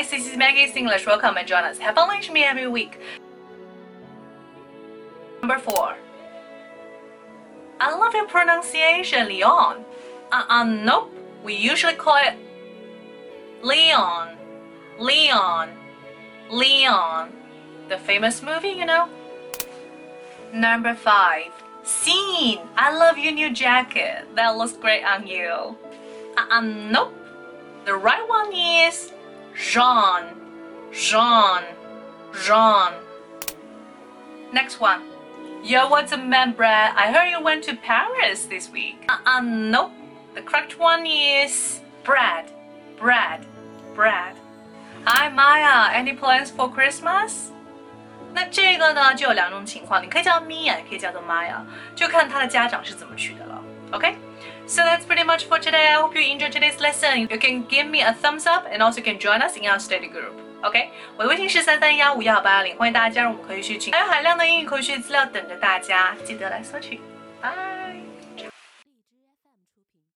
guys, this is Maggie's English. Welcome and join us. Have fun with me every week. Number four. I love your pronunciation, Leon. Uh, uh, nope. We usually call it Leon. Leon. Leon. The famous movie, you know? Number five. Scene. I love your new jacket. That looks great on you. Uh, uh, nope. The right one is Jean. Jean. Jean. Next one. Yo, what's up, man, Brad? I heard you went to Paris this week. Uh, uh nope. The correct one is Brad. Brad. Brad. Hi, Maya. Any plans for Christmas? 那这个呢，就有两种情况，你可以叫 Mia，也可以叫做 Maya，就看他的家长是怎么取的了。OK。 So that's pretty much for today. I hope you enjoyed today's lesson. You can give me a thumbs up and also can join us in our study group. OK，我的微信是三三幺五幺八幺零，欢迎大家加入我们口语学群，还有海量的英语口语学资料等着大家，记得来索取。拜。